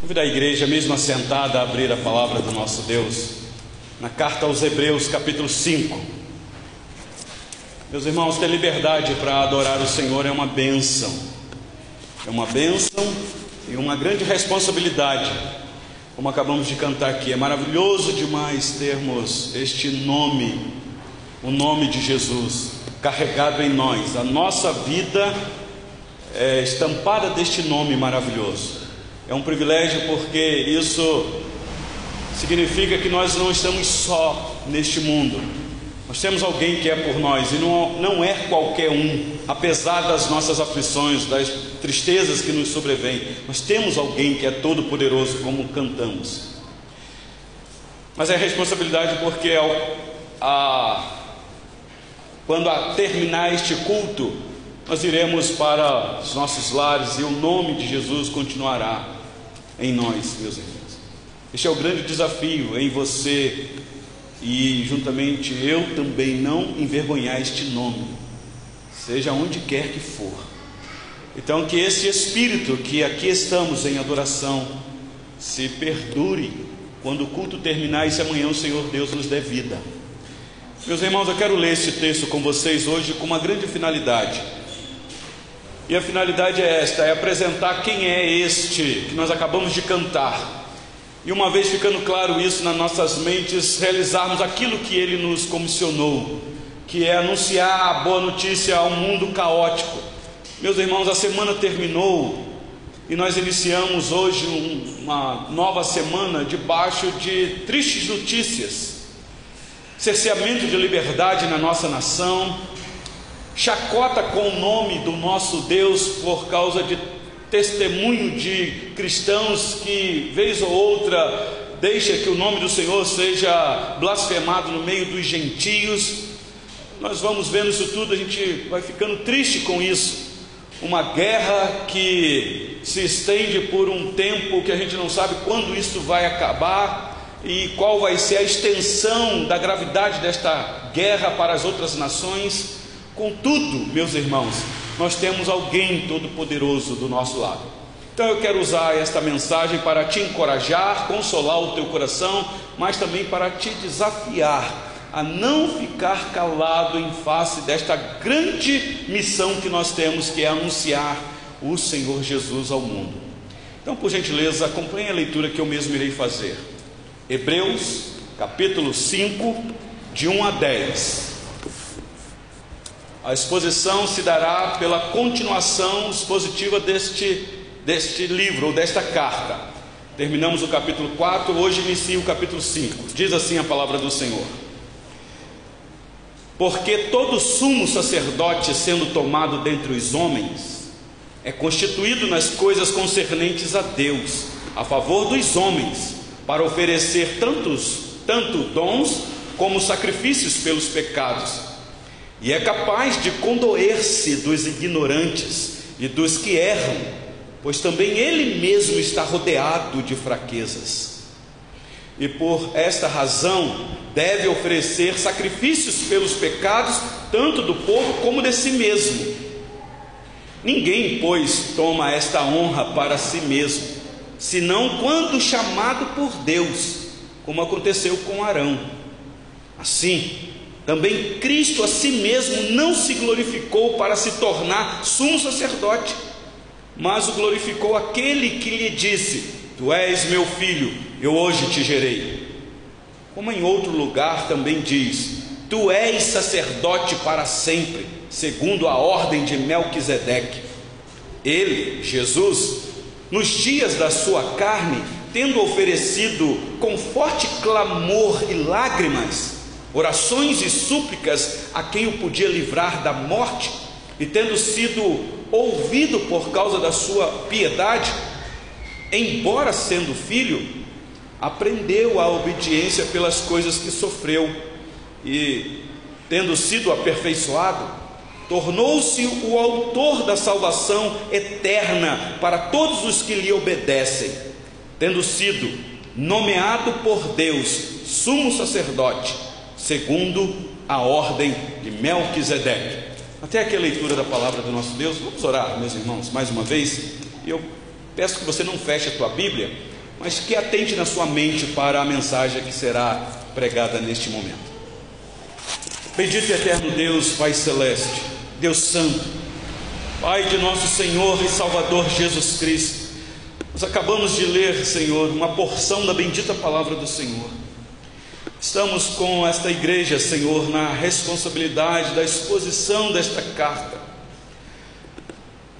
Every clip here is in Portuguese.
Convido a igreja, mesmo assentada, a abrir a palavra do nosso Deus na carta aos Hebreus, capítulo 5. Meus irmãos, ter liberdade para adorar o Senhor é uma bênção, é uma bênção e uma grande responsabilidade, como acabamos de cantar aqui. É maravilhoso demais termos este nome, o nome de Jesus, carregado em nós, a nossa vida é estampada deste nome maravilhoso. É um privilégio porque isso significa que nós não estamos só neste mundo. Nós temos alguém que é por nós e não, não é qualquer um, apesar das nossas aflições, das tristezas que nos sobrevêm. Nós temos alguém que é todo poderoso, como cantamos. Mas é responsabilidade porque ao, a, quando a terminar este culto, nós iremos para os nossos lares e o nome de Jesus continuará em nós, meus irmãos. Este é o grande desafio em você e juntamente eu também não envergonhar este nome, seja onde quer que for. Então, que esse espírito que aqui estamos em adoração se perdure quando o culto terminar e se amanhã o Senhor Deus nos dê vida. Meus irmãos, eu quero ler este texto com vocês hoje com uma grande finalidade e a finalidade é esta: é apresentar quem é este que nós acabamos de cantar. E uma vez ficando claro isso nas nossas mentes, realizarmos aquilo que ele nos comissionou, que é anunciar a boa notícia ao mundo caótico. Meus irmãos, a semana terminou e nós iniciamos hoje uma nova semana debaixo de tristes notícias. Cerceamento de liberdade na nossa nação, chacota com o nome do nosso Deus por causa de testemunho de cristãos que, vez ou outra, deixa que o nome do Senhor seja blasfemado no meio dos gentios. Nós vamos vendo isso tudo, a gente vai ficando triste com isso. Uma guerra que se estende por um tempo que a gente não sabe quando isso vai acabar e qual vai ser a extensão da gravidade desta guerra para as outras nações. Contudo, meus irmãos, nós temos alguém todo-poderoso do nosso lado. Então eu quero usar esta mensagem para te encorajar, consolar o teu coração, mas também para te desafiar a não ficar calado em face desta grande missão que nós temos, que é anunciar o Senhor Jesus ao mundo. Então, por gentileza, acompanhe a leitura que eu mesmo irei fazer. Hebreus, capítulo 5, de 1 a 10. A exposição se dará pela continuação expositiva deste, deste livro, ou desta carta. Terminamos o capítulo 4, hoje inicia o capítulo 5. Diz assim a palavra do Senhor: Porque todo sumo sacerdote, sendo tomado dentre os homens, é constituído nas coisas concernentes a Deus, a favor dos homens, para oferecer tantos, tanto dons como sacrifícios pelos pecados e é capaz de condoer-se dos ignorantes e dos que erram, pois também ele mesmo está rodeado de fraquezas. E por esta razão deve oferecer sacrifícios pelos pecados, tanto do povo como de si mesmo. Ninguém, pois, toma esta honra para si mesmo, senão quando chamado por Deus, como aconteceu com Arão. Assim, também Cristo a si mesmo não se glorificou para se tornar sumo sacerdote, mas o glorificou aquele que lhe disse: Tu és meu filho, eu hoje te gerei. Como em outro lugar também diz: Tu és sacerdote para sempre, segundo a ordem de Melquisedeque. Ele, Jesus, nos dias da sua carne, tendo oferecido com forte clamor e lágrimas, orações e súplicas a quem o podia livrar da morte, e tendo sido ouvido por causa da sua piedade, embora sendo filho, aprendeu a obediência pelas coisas que sofreu, e tendo sido aperfeiçoado, tornou-se o autor da salvação eterna para todos os que lhe obedecem, tendo sido nomeado por Deus sumo sacerdote segundo a ordem de Melquisedeque. Até aqui a leitura da palavra do nosso Deus. Vamos orar, meus irmãos, mais uma vez. Eu peço que você não feche a tua Bíblia, mas que atente na sua mente para a mensagem que será pregada neste momento. Bendito e eterno Deus, Pai Celeste, Deus Santo, Pai de nosso Senhor e Salvador Jesus Cristo, nós acabamos de ler, Senhor, uma porção da bendita palavra do Senhor. Estamos com esta igreja, Senhor, na responsabilidade da exposição desta carta.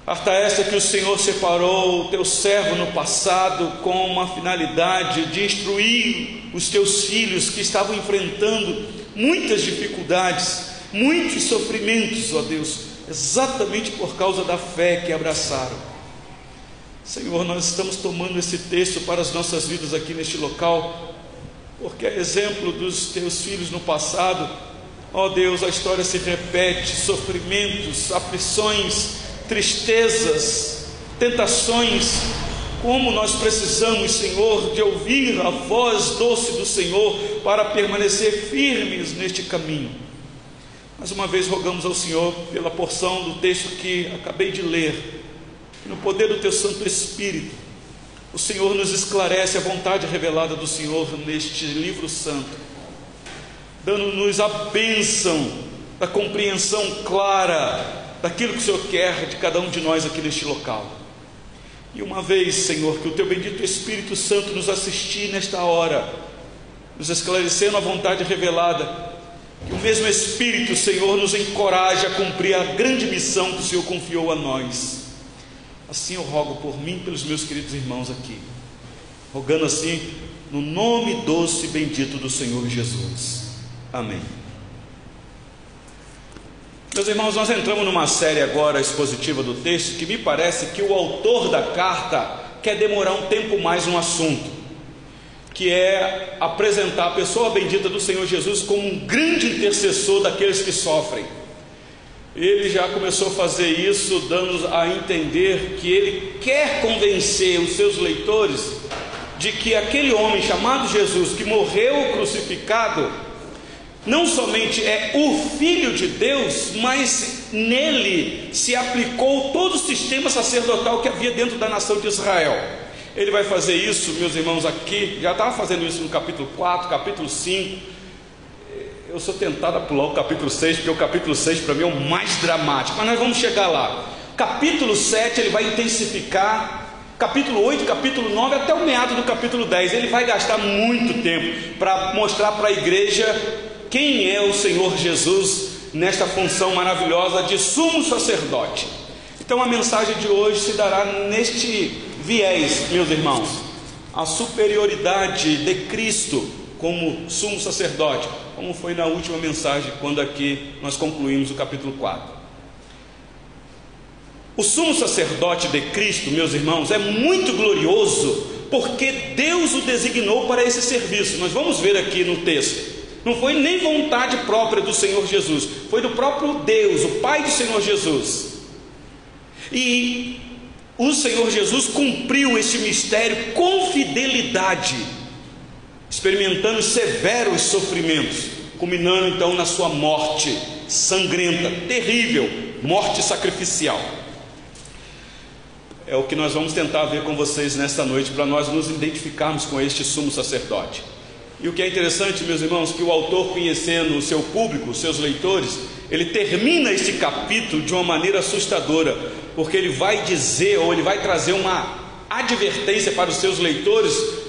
Carta esta que o Senhor separou o teu servo no passado com uma finalidade de instruir os teus filhos que estavam enfrentando muitas dificuldades, muitos sofrimentos, ó Deus, exatamente por causa da fé que abraçaram. Senhor, nós estamos tomando esse texto para as nossas vidas aqui neste local porque é exemplo dos teus filhos no passado, ó Deus, a história se repete: sofrimentos, aflições, tristezas, tentações. Como nós precisamos, Senhor, de ouvir a voz doce do Senhor para permanecer firmes neste caminho. Mais uma vez rogamos ao Senhor pela porção do texto que acabei de ler, no poder do Teu Santo Espírito, o Senhor nos esclarece a vontade revelada do Senhor neste livro santo, dando-nos a bênção da compreensão clara daquilo que o Senhor quer de cada um de nós aqui neste local. E uma vez, Senhor, que o Teu bendito Espírito Santo nos assistir nesta hora, nos esclarecendo a vontade revelada, que o mesmo Espírito, Senhor, nos encoraje a cumprir a grande missão que o Senhor confiou a nós. Assim eu rogo por mim e pelos meus queridos irmãos aqui, rogando assim no nome doce e bendito do Senhor Jesus. Amém. Meus irmãos, nós entramos numa série agora expositiva do texto que me parece que o autor da carta quer demorar um tempo mais no assunto, que é apresentar a pessoa bendita do Senhor Jesus como um grande intercessor daqueles que sofrem ele já começou a fazer isso, dando a entender que ele quer convencer os seus leitores de que aquele homem chamado Jesus, que morreu crucificado, não somente é o Filho de Deus, mas nele se aplicou todo o sistema sacerdotal que havia dentro da nação de Israel. Ele vai fazer isso, meus irmãos, aqui, já estava fazendo isso no capítulo 4, capítulo 5 eu sou tentado a pular o capítulo 6, porque o capítulo 6 para mim é o mais dramático, mas nós vamos chegar lá. Capítulo 7 ele vai intensificar, capítulo 8, capítulo 9, até o meado do capítulo 10. Ele vai gastar muito tempo para mostrar para a igreja quem é o Senhor Jesus nesta função maravilhosa de sumo sacerdote. Então a mensagem de hoje se dará neste viés, meus irmãos, a superioridade de Cristo como sumo sacerdote como foi na última mensagem, quando aqui nós concluímos o capítulo 4. O sumo sacerdote de Cristo, meus irmãos, é muito glorioso, porque Deus o designou para esse serviço. Nós vamos ver aqui no texto. Não foi nem vontade própria do Senhor Jesus, foi do próprio Deus, o Pai do Senhor Jesus. E o Senhor Jesus cumpriu este mistério com fidelidade experimentando severos sofrimentos, culminando então na sua morte sangrenta, terrível, morte sacrificial. É o que nós vamos tentar ver com vocês nesta noite, para nós nos identificarmos com este sumo sacerdote. E o que é interessante, meus irmãos, que o autor, conhecendo o seu público, os seus leitores, ele termina este capítulo de uma maneira assustadora, porque ele vai dizer, ou ele vai trazer uma advertência para os seus leitores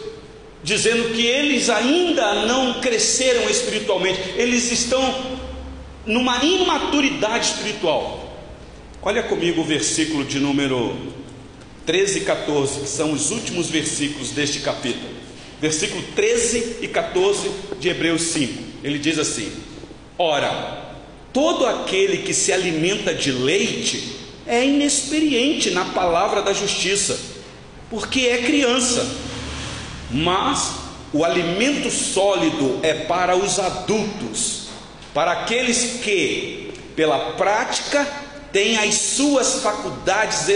dizendo que eles ainda não cresceram espiritualmente, eles estão numa imaturidade espiritual. Olha comigo o versículo de número 13 e 14, que são os últimos versículos deste capítulo. Versículo 13 e 14 de Hebreus 5. Ele diz assim: Ora, todo aquele que se alimenta de leite é inexperiente na palavra da justiça, porque é criança mas o alimento sólido é para os adultos, para aqueles que, pela prática, têm as suas faculdades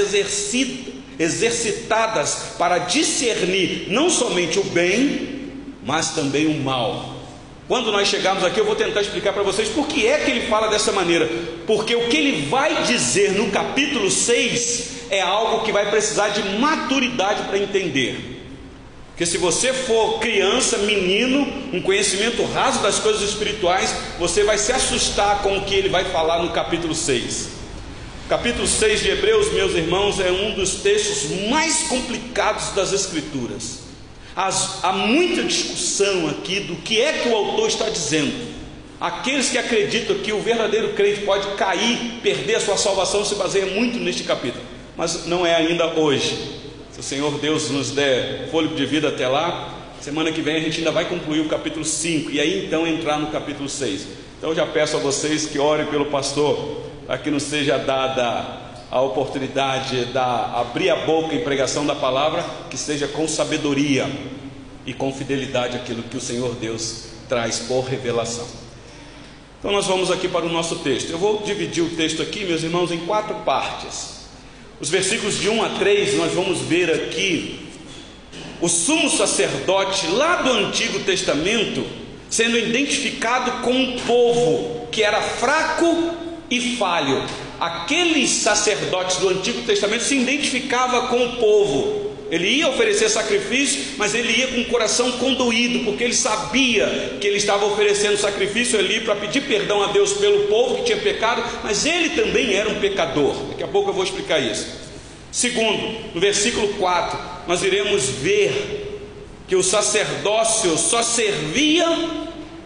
exercitadas para discernir não somente o bem, mas também o mal. Quando nós chegarmos aqui, eu vou tentar explicar para vocês por que é que ele fala dessa maneira. Porque o que ele vai dizer no capítulo 6 é algo que vai precisar de maturidade para entender. Porque se você for criança, menino, um conhecimento raso das coisas espirituais, você vai se assustar com o que ele vai falar no capítulo 6. capítulo 6 de Hebreus, meus irmãos, é um dos textos mais complicados das Escrituras. As, há muita discussão aqui do que é que o autor está dizendo. Aqueles que acreditam que o verdadeiro crente pode cair, perder a sua salvação, se baseia muito neste capítulo, mas não é ainda hoje. Se o Senhor Deus nos der fôlego de vida até lá, semana que vem a gente ainda vai concluir o capítulo 5 e aí então entrar no capítulo 6. Então já peço a vocês que orem pelo pastor, para que nos seja dada a oportunidade de abrir a boca em pregação da palavra, que seja com sabedoria e com fidelidade aquilo que o Senhor Deus traz por revelação. Então nós vamos aqui para o nosso texto. Eu vou dividir o texto aqui, meus irmãos, em quatro partes. Os versículos de 1 a 3, nós vamos ver aqui o sumo sacerdote lá do Antigo Testamento sendo identificado com um povo que era fraco e falho. Aqueles sacerdotes do Antigo Testamento se identificava com o povo ele ia oferecer sacrifício, mas ele ia com o coração condoído, porque ele sabia que ele estava oferecendo sacrifício ali para pedir perdão a Deus pelo povo que tinha pecado, mas ele também era um pecador. Daqui a pouco eu vou explicar isso. Segundo, no versículo 4, nós iremos ver que o sacerdócio só servia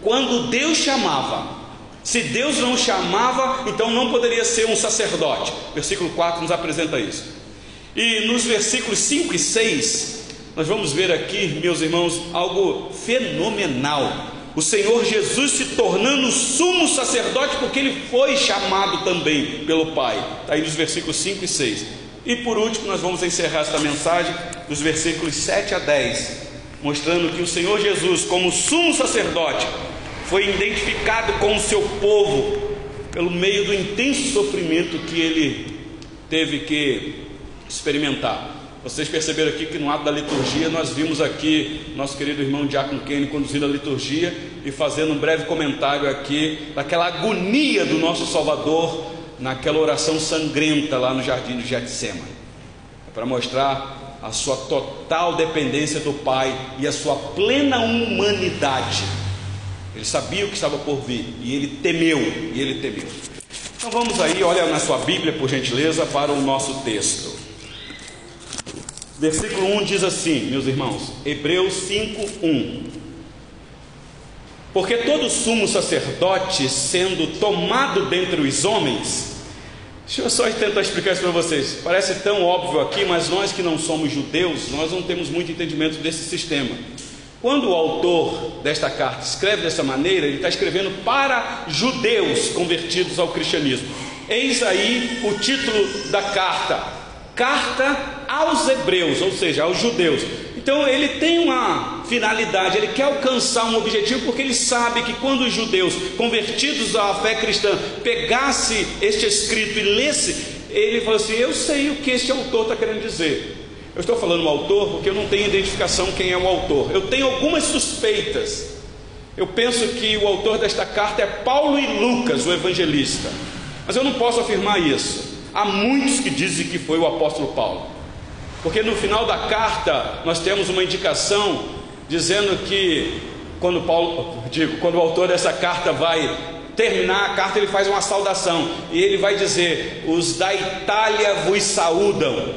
quando Deus chamava. Se Deus não chamava, então não poderia ser um sacerdote. Versículo 4 nos apresenta isso. E nos versículos 5 e 6, nós vamos ver aqui, meus irmãos, algo fenomenal. O Senhor Jesus se tornando sumo sacerdote, porque ele foi chamado também pelo Pai. Está aí nos versículos 5 e 6. E por último, nós vamos encerrar esta mensagem dos versículos 7 a 10, mostrando que o Senhor Jesus, como sumo sacerdote, foi identificado com o seu povo pelo meio do intenso sofrimento que ele teve que experimentar. Vocês perceberam aqui que no ato da liturgia nós vimos aqui nosso querido irmão Diácono Kenny conduzindo a liturgia e fazendo um breve comentário aqui daquela agonia do nosso Salvador naquela oração sangrenta lá no jardim de Getsemane. É para mostrar a sua total dependência do Pai e a sua plena humanidade. Ele sabia o que estava por vir e ele temeu, e ele temeu. Então vamos aí, olha na sua Bíblia, por gentileza, para o nosso texto. Versículo 1 diz assim, meus irmãos, Hebreus 5, 1. Porque todo sumo sacerdote, sendo tomado dentre os homens, deixa eu só tentar explicar isso para vocês. Parece tão óbvio aqui, mas nós que não somos judeus, nós não temos muito entendimento desse sistema. Quando o autor desta carta escreve dessa maneira, ele está escrevendo para judeus convertidos ao cristianismo. Eis aí o título da carta: Carta aos Hebreus, ou seja, aos judeus. Então ele tem uma finalidade, ele quer alcançar um objetivo, porque ele sabe que quando os judeus convertidos à fé cristã pegasse este escrito e lesse, ele falou assim: Eu sei o que este autor está querendo dizer. Eu estou falando o autor porque eu não tenho identificação quem é o autor. Eu tenho algumas suspeitas. Eu penso que o autor desta carta é Paulo e Lucas, o evangelista. Mas eu não posso afirmar isso. Há muitos que dizem que foi o apóstolo Paulo, porque no final da carta nós temos uma indicação dizendo que quando Paulo, digo, quando o autor dessa carta vai terminar a carta, ele faz uma saudação e ele vai dizer: Os da Itália vos saúdam.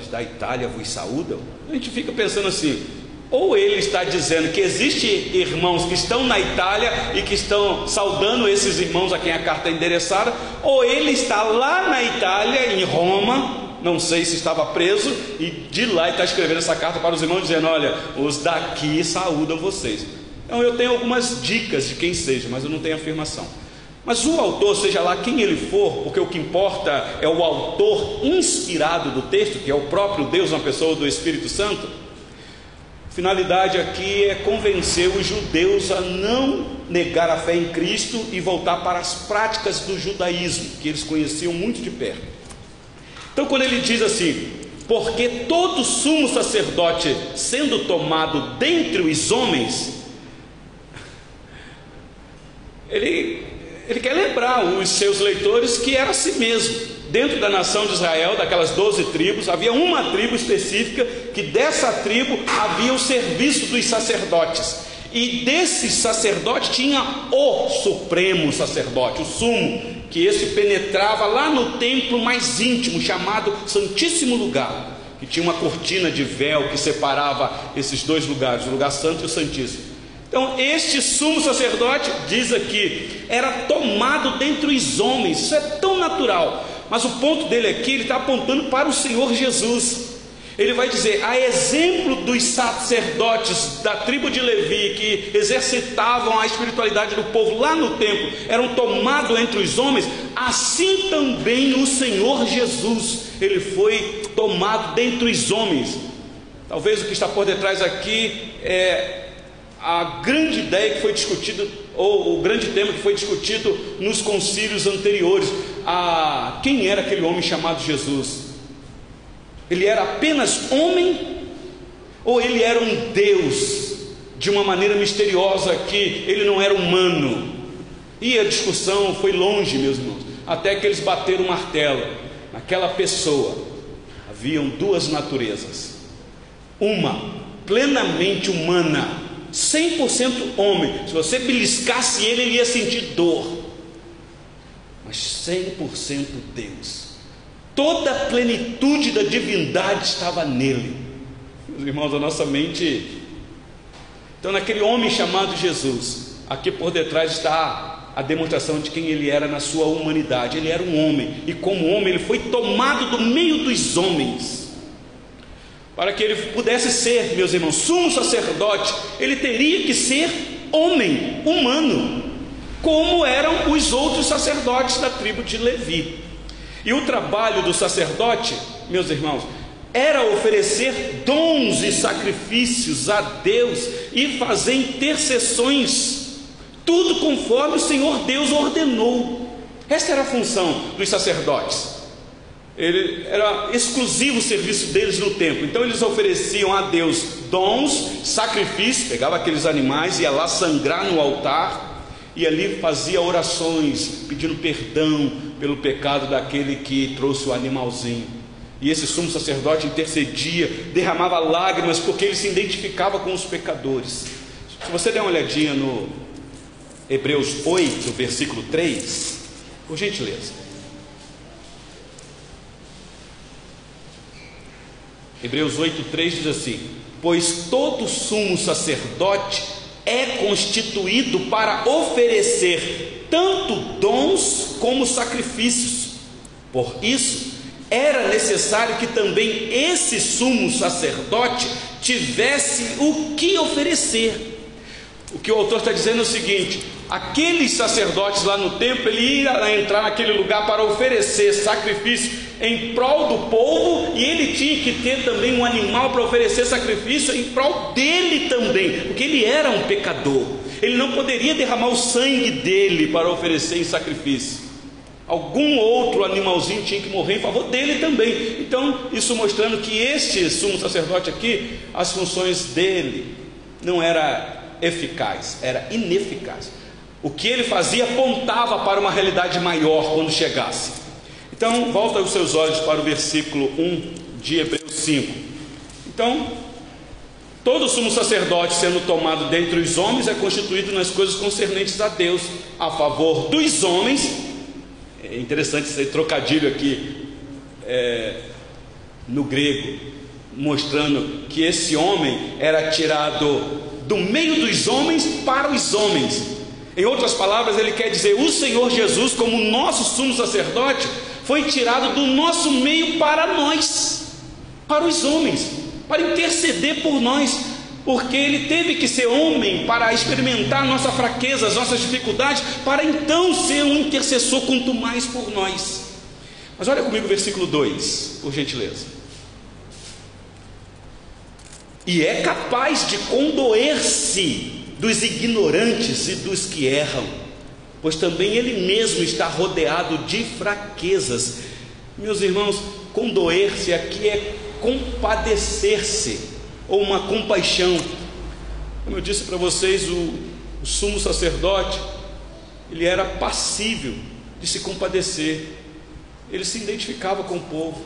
Os da Itália vos saúdam? A gente fica pensando assim: ou ele está dizendo que existem irmãos que estão na Itália e que estão saudando esses irmãos a quem a carta é endereçada, ou ele está lá na Itália, em Roma, não sei se estava preso, e de lá está escrevendo essa carta para os irmãos, dizendo: Olha, os daqui saúdam vocês. Então eu tenho algumas dicas de quem seja, mas eu não tenho afirmação. Mas o autor, seja lá quem ele for, porque o que importa é o autor inspirado do texto, que é o próprio Deus, uma pessoa do Espírito Santo Finalidade aqui é convencer os judeus a não negar a fé em Cristo e voltar para as práticas do judaísmo, que eles conheciam muito de perto. Então, quando ele diz assim, porque todo sumo sacerdote, sendo tomado dentre os homens, ele, ele quer lembrar os seus leitores que era si mesmo. Dentro da nação de Israel, daquelas doze tribos, havia uma tribo específica que dessa tribo havia o serviço dos sacerdotes. E desse sacerdote tinha o supremo sacerdote, o sumo, que esse penetrava lá no templo mais íntimo, chamado Santíssimo Lugar, que tinha uma cortina de véu que separava esses dois lugares, o lugar santo e o santíssimo. Então, este sumo sacerdote, diz aqui, era tomado dentre os homens, isso é tão natural, mas o ponto dele aqui, ele está apontando para o Senhor Jesus. Ele vai dizer: a exemplo dos sacerdotes da tribo de Levi que exercitavam a espiritualidade do povo lá no templo, eram tomados entre os homens, assim também o Senhor Jesus, ele foi tomado dentre os homens. Talvez o que está por detrás aqui é a grande ideia que foi discutida, ou o grande tema que foi discutido nos concílios anteriores. A, quem era aquele homem chamado Jesus? Ele era apenas homem ou ele era um Deus de uma maneira misteriosa que ele não era humano? E a discussão foi longe, meus irmãos, até que eles bateram o martelo. Naquela pessoa haviam duas naturezas: uma plenamente humana, 100% homem. Se você beliscasse ele, ele ia sentir dor, mas 100% Deus. Toda a plenitude da divindade estava nele. Meus irmãos, a nossa mente. Então, naquele homem chamado Jesus, aqui por detrás está a demonstração de quem ele era na sua humanidade. Ele era um homem, e como homem, ele foi tomado do meio dos homens. Para que ele pudesse ser, meus irmãos, sumo sacerdote, ele teria que ser homem, humano, como eram os outros sacerdotes da tribo de Levi. E o trabalho do sacerdote, meus irmãos, era oferecer dons e sacrifícios a Deus e fazer intercessões, tudo conforme o Senhor Deus ordenou. Esta era a função dos sacerdotes. Ele era exclusivo o serviço deles no templo. Então eles ofereciam a Deus dons, sacrifícios, pegava aqueles animais, ia lá sangrar no altar e ali fazia orações pedindo perdão pelo pecado daquele que trouxe o animalzinho. E esse sumo sacerdote intercedia, derramava lágrimas, porque ele se identificava com os pecadores. Se você der uma olhadinha no Hebreus 8, versículo 3, por gentileza. Hebreus 8, 3 diz assim: Pois todo sumo sacerdote é constituído para oferecer tanto dons como sacrifícios. Por isso, era necessário que também esse sumo sacerdote tivesse o que oferecer. O que o autor está dizendo é o seguinte: aqueles sacerdotes lá no templo, ele ia entrar naquele lugar para oferecer sacrifício em prol do povo, e ele tinha que ter também um animal para oferecer sacrifício em prol dele também, porque ele era um pecador. Ele não poderia derramar o sangue dele para oferecer em sacrifício. Algum outro animalzinho tinha que morrer em favor dele também. Então, isso mostrando que este sumo sacerdote aqui, as funções dele não era eficaz, era ineficaz. O que ele fazia apontava para uma realidade maior quando chegasse. Então, volta os seus olhos para o versículo 1 de Hebreus 5. Então, todo sumo sacerdote sendo tomado dentre os homens é constituído nas coisas concernentes a Deus, a favor dos homens. É interessante esse trocadilho aqui é, no grego, mostrando que esse homem era tirado do meio dos homens para os homens. Em outras palavras, ele quer dizer: o Senhor Jesus, como nosso sumo sacerdote, foi tirado do nosso meio para nós, para os homens, para interceder por nós, porque ele teve que ser homem para experimentar nossa fraqueza, as nossas dificuldades, para então ser um intercessor, quanto mais por nós. Mas olha comigo o versículo 2, por gentileza e é capaz de condoer-se dos ignorantes e dos que erram, pois também ele mesmo está rodeado de fraquezas. Meus irmãos, condoer-se aqui é compadecer-se, ou uma compaixão. Como eu disse para vocês, o, o sumo sacerdote, ele era passível de se compadecer. ele se identificava com o povo.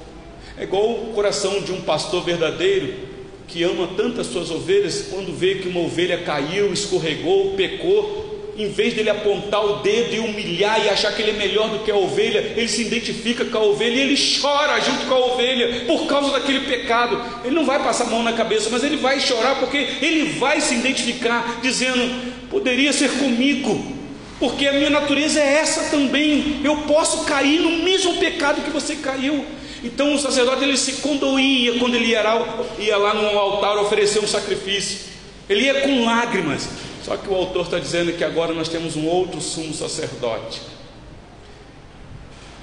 É igual o coração de um pastor verdadeiro que ama tantas suas ovelhas, quando vê que uma ovelha caiu, escorregou, pecou, em vez dele apontar o dedo e humilhar e achar que ele é melhor do que a ovelha, ele se identifica com a ovelha e ele chora junto com a ovelha por causa daquele pecado. Ele não vai passar a mão na cabeça, mas ele vai chorar porque ele vai se identificar, dizendo: poderia ser comigo, porque a minha natureza é essa também. Eu posso cair no mesmo pecado que você caiu. Então o sacerdote ele se condoía quando ele ia lá, ia lá no altar oferecer um sacrifício. Ele ia com lágrimas. Só que o autor está dizendo que agora nós temos um outro sumo sacerdote.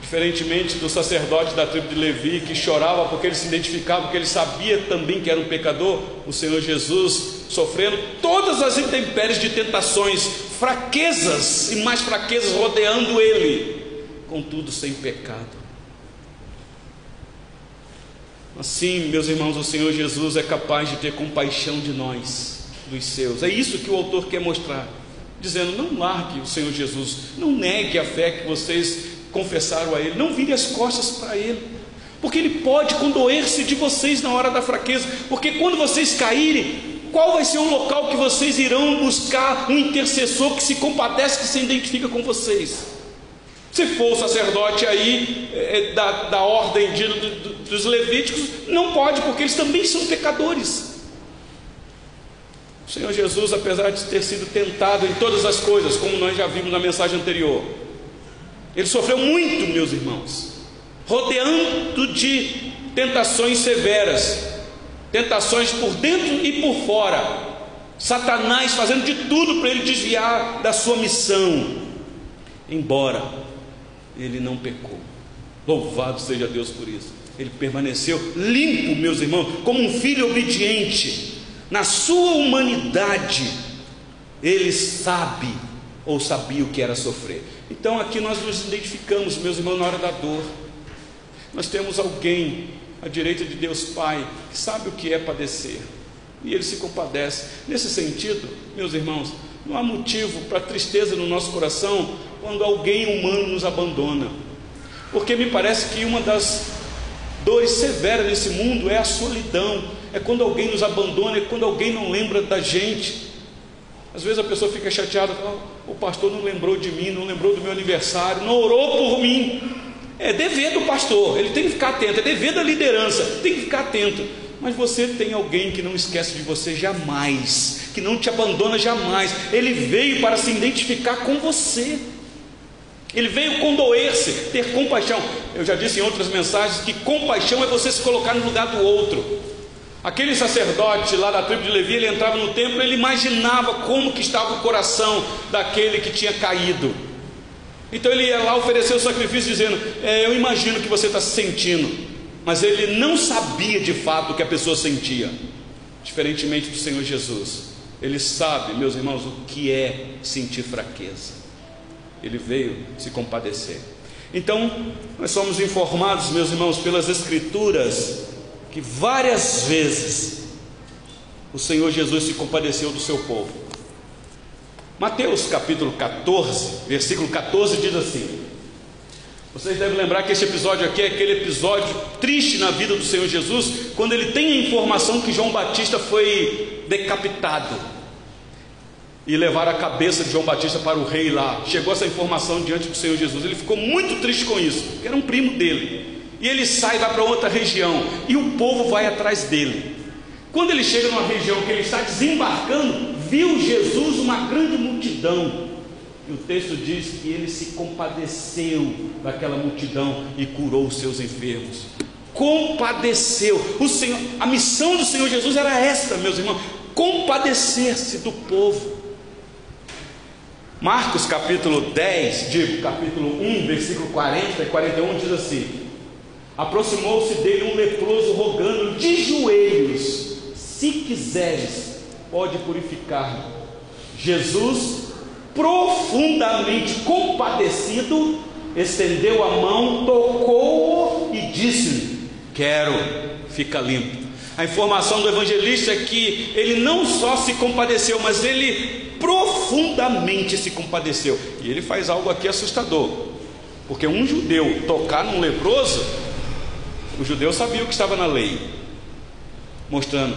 Diferentemente do sacerdote da tribo de Levi, que chorava porque ele se identificava, porque ele sabia também que era um pecador, o Senhor Jesus, sofrendo todas as intempéries de tentações, fraquezas e mais fraquezas rodeando ele, contudo sem pecado. Assim, meus irmãos, o Senhor Jesus é capaz de ter compaixão de nós, dos seus. É isso que o autor quer mostrar, dizendo: não largue o Senhor Jesus, não negue a fé que vocês confessaram a Ele, não vire as costas para Ele, porque Ele pode condoer-se de vocês na hora da fraqueza, porque quando vocês caírem, qual vai ser o local que vocês irão buscar um intercessor que se compadece, que se identifica com vocês? Se for o sacerdote aí é, da, da ordem de, dos levíticos, não pode, porque eles também são pecadores. Senhor Jesus, apesar de ter sido tentado em todas as coisas, como nós já vimos na mensagem anterior, ele sofreu muito, meus irmãos, rodeando de tentações severas, tentações por dentro e por fora, Satanás fazendo de tudo para ele desviar da sua missão, embora ele não pecou. Louvado seja Deus por isso. Ele permaneceu limpo, meus irmãos, como um filho obediente. Na sua humanidade, ele sabe ou sabia o que era sofrer. Então aqui nós nos identificamos, meus irmãos, na hora da dor. Nós temos alguém à direita de Deus Pai que sabe o que é padecer. E ele se compadece. Nesse sentido, meus irmãos, não há motivo para tristeza no nosso coração quando alguém humano nos abandona. Porque me parece que uma das dores severas desse mundo é a solidão, é quando alguém nos abandona, é quando alguém não lembra da gente. Às vezes a pessoa fica chateada, fala, o pastor não lembrou de mim, não lembrou do meu aniversário, não orou por mim. É dever do pastor, ele tem que ficar atento, é dever da liderança, tem que ficar atento. Mas você tem alguém que não esquece de você jamais, que não te abandona jamais. Ele veio para se identificar com você. Ele veio condoer-se, ter compaixão. Eu já disse em outras mensagens que compaixão é você se colocar no lugar do outro. Aquele sacerdote lá da tribo de Levi, ele entrava no templo, ele imaginava como que estava o coração daquele que tinha caído. Então ele ia lá oferecer o sacrifício dizendo: é, Eu imagino que você está se sentindo, mas ele não sabia de fato o que a pessoa sentia, diferentemente do Senhor Jesus. Ele sabe, meus irmãos, o que é sentir fraqueza ele veio se compadecer. Então, nós somos informados, meus irmãos, pelas Escrituras, que várias vezes o Senhor Jesus se compadeceu do seu povo. Mateus capítulo 14, versículo 14 diz assim: Vocês devem lembrar que esse episódio aqui é aquele episódio triste na vida do Senhor Jesus, quando ele tem a informação que João Batista foi decapitado e levaram a cabeça de João Batista para o rei lá. Chegou essa informação diante do Senhor Jesus. Ele ficou muito triste com isso, que era um primo dele. E ele sai, vai para outra região, e o povo vai atrás dele. Quando ele chega numa região que ele está desembarcando, viu Jesus uma grande multidão. E o texto diz que ele se compadeceu daquela multidão e curou os seus enfermos. Compadeceu. O Senhor, a missão do Senhor Jesus era esta, meus irmãos, compadecer-se do povo. Marcos capítulo 10, de capítulo 1, versículo 40 e 41 diz assim: Aproximou-se dele um leproso, rogando de joelhos: Se quiseres, pode purificar-me. Jesus, profundamente compadecido, estendeu a mão, tocou-o e disse-lhe: Quero, fica limpo. A informação do evangelista é que ele não só se compadeceu, mas ele profundamente se compadeceu. E ele faz algo aqui assustador. Porque um judeu tocar num leproso, o judeu sabia o que estava na lei, mostrando: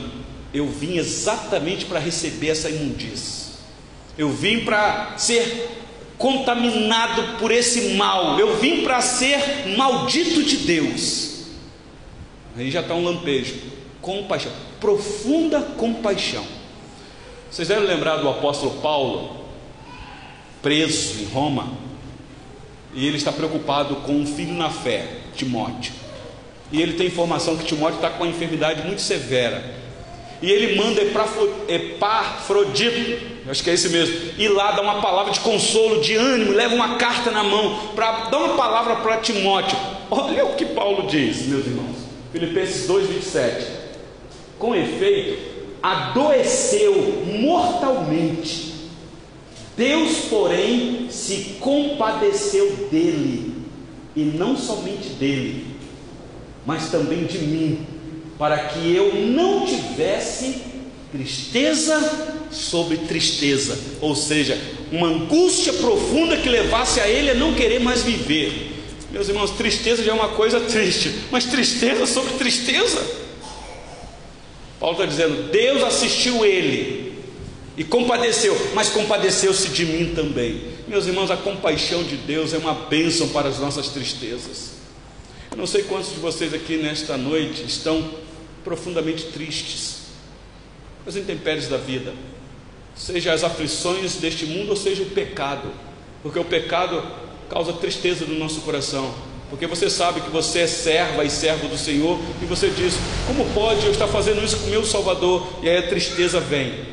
eu vim exatamente para receber essa imundícia, eu vim para ser contaminado por esse mal, eu vim para ser maldito de Deus. Aí já está um lampejo, compaixão, profunda compaixão. Vocês devem lembrar do apóstolo Paulo, preso em Roma, e ele está preocupado com um filho na fé, Timóteo. E ele tem informação que Timóteo está com uma enfermidade muito severa. E ele manda Epafrodito, acho que é esse mesmo, ir lá dar uma palavra de consolo, de ânimo, leva uma carta na mão para dar uma palavra para Timóteo. Olha o que Paulo diz, meus irmãos. Filipenses 2:27. Com efeito, adoeceu mortalmente. Deus, porém, se compadeceu dele, e não somente dele, mas também de mim, para que eu não tivesse tristeza sobre tristeza, ou seja, uma angústia profunda que levasse a ele a não querer mais viver. Meus irmãos, tristeza já é uma coisa triste, mas tristeza sobre tristeza. Paulo está dizendo: Deus assistiu ele e compadeceu, mas compadeceu-se de mim também. Meus irmãos, a compaixão de Deus é uma bênção para as nossas tristezas. Eu não sei quantos de vocês aqui nesta noite estão profundamente tristes as intempéries da vida, seja as aflições deste mundo ou seja o pecado, porque o pecado causa tristeza no nosso coração. Porque você sabe que você é serva e servo do Senhor, e você diz: Como pode eu estar fazendo isso com meu Salvador? E aí a tristeza vem.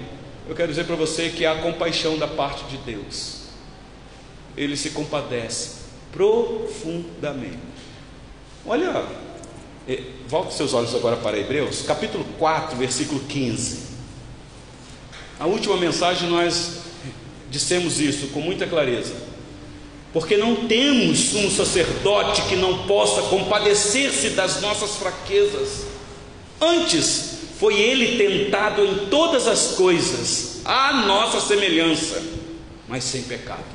Eu quero dizer para você que há compaixão da parte de Deus, Ele se compadece profundamente. Olha, eh, volte seus olhos agora para Hebreus, capítulo 4, versículo 15. A última mensagem nós dissemos isso com muita clareza. Porque não temos um sacerdote que não possa compadecer-se das nossas fraquezas. Antes, foi ele tentado em todas as coisas, à nossa semelhança, mas sem pecado.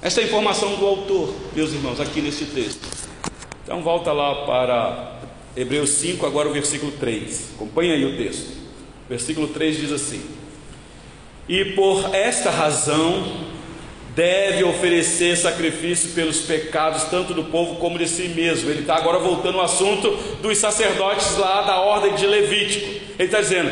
Esta é a informação do autor, meus irmãos, aqui neste texto. Então volta lá para Hebreus 5, agora o versículo 3. Acompanha aí o texto. Versículo 3 diz assim: E por esta razão deve oferecer sacrifício pelos pecados, tanto do povo como de si mesmo. Ele está agora voltando ao assunto dos sacerdotes lá da ordem de Levítico. Ele está dizendo: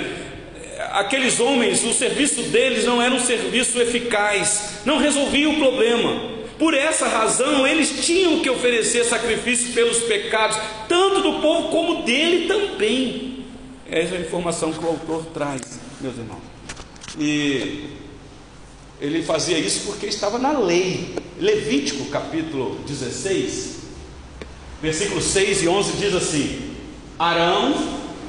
aqueles homens, o serviço deles não era um serviço eficaz, não resolvia o problema. Por essa razão, eles tinham que oferecer sacrifício pelos pecados, tanto do povo como dele também. Essa é a informação que o autor traz, meus irmãos. E ele fazia isso porque estava na lei. Levítico capítulo 16, versículos 6 e 11 diz assim: Arão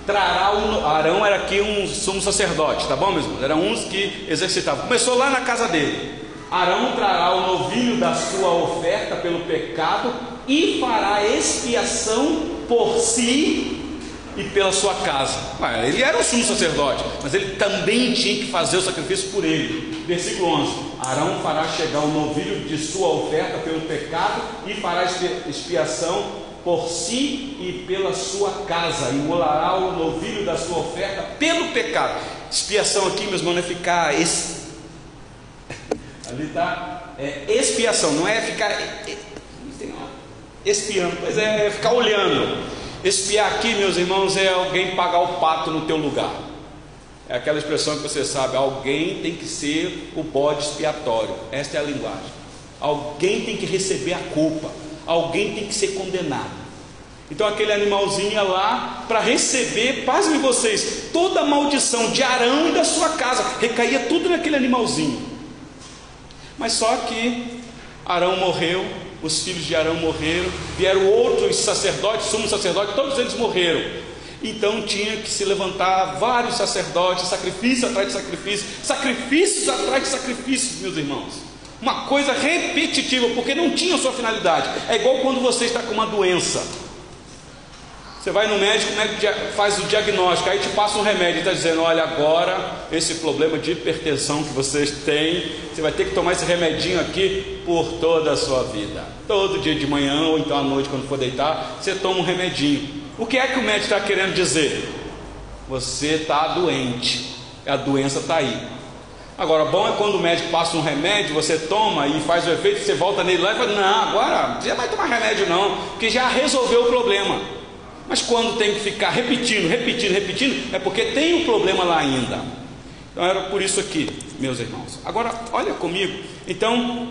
trará o. Arão era aqui um sumo sacerdote, tá bom, meus irmãos? Era uns que exercitavam. Começou lá na casa dele. Arão trará o novilho da sua oferta pelo pecado e fará expiação por si e pela sua casa. ele era o sumo sacerdote, mas ele também tinha que fazer o sacrifício por ele. Versículo 11: Arão fará chegar o novilho de sua oferta pelo pecado e fará expiação por si e pela sua casa, e molará o novilho da sua oferta pelo pecado. Expiação aqui, meus irmãos, é ficar Ali está é, expiação, não é ficar espiando, mas é ficar olhando. Espiar aqui, meus irmãos, é alguém pagar o pato no teu lugar. É aquela expressão que você sabe, alguém tem que ser o bode expiatório. Esta é a linguagem. Alguém tem que receber a culpa. Alguém tem que ser condenado. Então aquele animalzinho ia lá para receber, pasmem vocês, toda a maldição de Arão e da sua casa, recaía tudo naquele animalzinho. Mas só que Arão morreu, os filhos de Arão morreram, vieram outros sacerdotes, sumos sacerdotes, todos eles morreram. Então tinha que se levantar vários sacerdotes, sacrifício atrás de sacrifício, sacrifícios atrás de sacrifícios, meus irmãos. Uma coisa repetitiva, porque não tinha sua finalidade. É igual quando você está com uma doença. Você vai no médico, o médico faz o diagnóstico, aí te passa um remédio e está dizendo: olha, agora esse problema de hipertensão que vocês têm, você vai ter que tomar esse remedinho aqui por toda a sua vida. Todo dia de manhã ou então à noite, quando for deitar, você toma um remedinho. O que é que o médico está querendo dizer? Você está doente, a doença está aí. Agora, bom é quando o médico passa um remédio, você toma e faz o efeito, você volta nele lá e fala: Não, agora você não vai tomar remédio, não, porque já resolveu o problema. Mas quando tem que ficar repetindo, repetindo, repetindo, é porque tem um problema lá ainda. Então era por isso aqui, meus irmãos. Agora, olha comigo. Então,